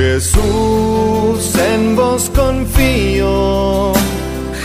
Jesús, en vos confío.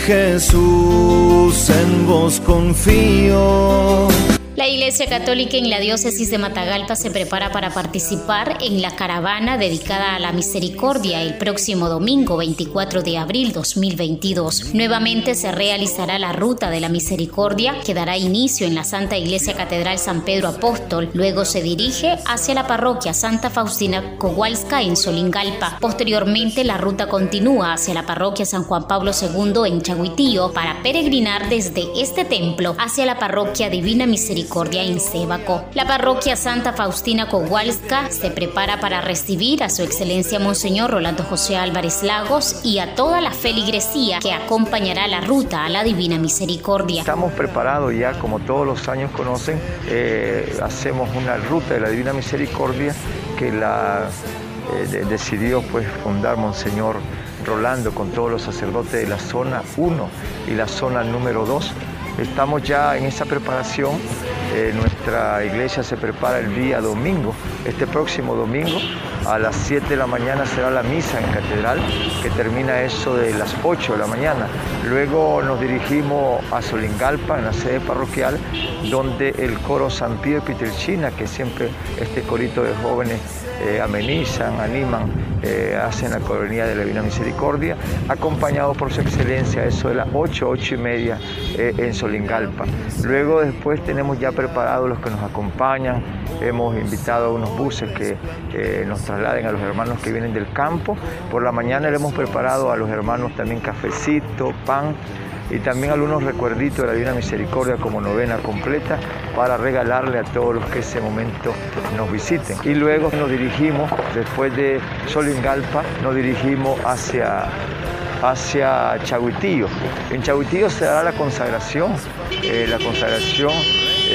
Jesús, en vos confío. La Iglesia Católica en la diócesis de Matagalpa se prepara para participar en la caravana dedicada a la misericordia el próximo domingo 24 de abril 2022. Nuevamente se realizará la ruta de la misericordia que dará inicio en la Santa Iglesia Catedral San Pedro Apóstol. Luego se dirige hacia la parroquia Santa Faustina Kowalska en Solingalpa. Posteriormente la ruta continúa hacia la parroquia San Juan Pablo II en Chaguitío para peregrinar desde este templo hacia la parroquia Divina Misericordia en Sébaco. La parroquia Santa Faustina Kowalska se prepara para recibir a su excelencia Monseñor Rolando José Álvarez Lagos y a toda la feligresía que acompañará la ruta a la Divina Misericordia. Estamos preparados ya, como todos los años conocen, eh, hacemos una ruta de la Divina Misericordia que la eh, decidió pues fundar Monseñor Rolando con todos los sacerdotes de la zona 1 y la zona número 2 Estamos ya en esa preparación. Eh, nuestra iglesia se prepara el día domingo. Este próximo domingo a las 7 de la mañana será la misa en catedral, que termina eso de las 8 de la mañana. Luego nos dirigimos a Solingalpa, en la sede parroquial, donde el coro San Pío Pitelchina, que siempre este corito de jóvenes eh, amenizan, animan, eh, hacen la colonia de la Divina Misericordia, acompañado por su excelencia, eso de las 8, 8 y media en Solingalpa. Luego después tenemos ya preparados los que nos acompañan, hemos invitado a unos buses que nos trasladen a los hermanos que vienen del campo. Por la mañana le hemos preparado a los hermanos también cafecito, pan y también algunos recuerditos de la Divina Misericordia como novena completa para regalarle a todos los que ese momento nos visiten. Y luego nos dirigimos, después de Solingalpa, nos dirigimos hacia hacia. En Chaguitío se dará la consagración, eh, la consagración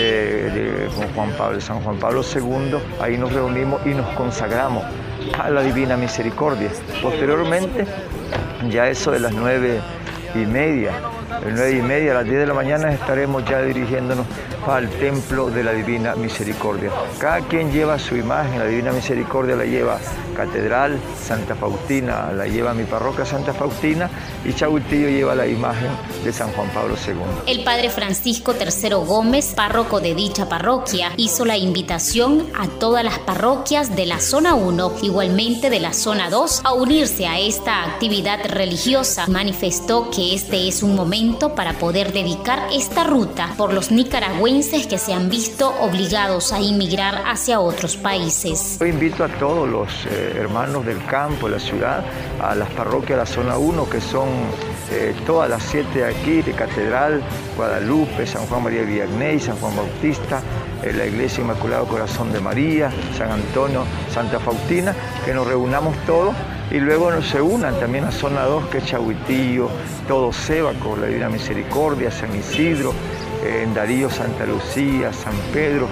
eh, de Juan Pablo, San Juan Pablo II, ahí nos reunimos y nos consagramos a la Divina Misericordia. Posteriormente, ya eso de las nueve y media, el 9 y media, a las 10 de la mañana estaremos ya dirigiéndonos al templo de la Divina Misericordia. Cada quien lleva su imagen, la Divina Misericordia la lleva Catedral, Santa Faustina la lleva mi parroquia Santa Faustina y Chaguitillo lleva la imagen de San Juan Pablo II. El padre Francisco III Gómez, párroco de dicha parroquia, hizo la invitación a todas las parroquias de la zona 1, igualmente de la zona 2, a unirse a esta actividad religiosa. Manifestó que este es un momento para poder dedicar esta ruta por los nicaragüenses que se han visto obligados a inmigrar hacia otros países. Yo invito a todos los eh, hermanos del campo, de la ciudad, a las parroquias de la zona 1, que son eh, todas las siete aquí, de Catedral, Guadalupe, San Juan María Villagney, San Juan Bautista, eh, la Iglesia Inmaculado Corazón de María, San Antonio, Santa Faustina, que nos reunamos todos y luego nos se unan también a zona 2, que es Chahuitillo, todo Sébaco, la Divina Misericordia, San Isidro, en Darío, Santa Lucía, San Pedro,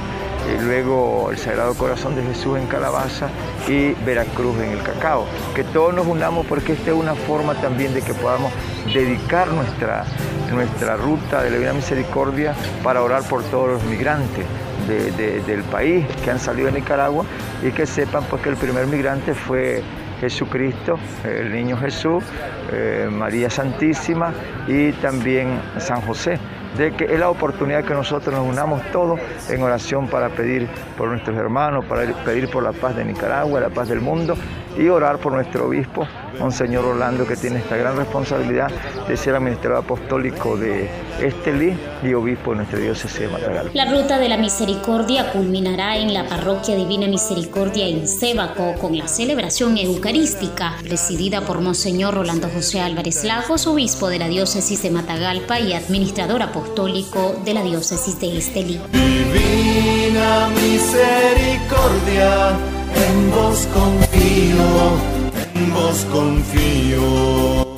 y luego el Sagrado Corazón de Jesús en Calabaza y Veracruz en el Cacao. Que todos nos unamos porque esta es una forma también de que podamos dedicar nuestra, nuestra ruta de la Divina Misericordia para orar por todos los migrantes del país que han salido de Nicaragua y que sepan pues, que el primer migrante fue Jesucristo, el niño Jesús, eh, María Santísima y también San José de que es la oportunidad que nosotros nos unamos todos en oración para pedir por nuestros hermanos, para pedir por la paz de Nicaragua, la paz del mundo y orar por nuestro obispo, Monseñor Orlando, que tiene esta gran responsabilidad de ser administrador apostólico de Estelí y obispo de nuestra diócesis de Matagal. La ruta de la misericordia culminará en la parroquia Divina Misericordia en Sébaco con la celebración eucarística, presidida por Monseñor Rolando José Álvarez Lagos, obispo de la diócesis de Matagalpa y administrador apostólico de la diócesis de Estelí. Divina Misericordia en vos confío, en vos confío.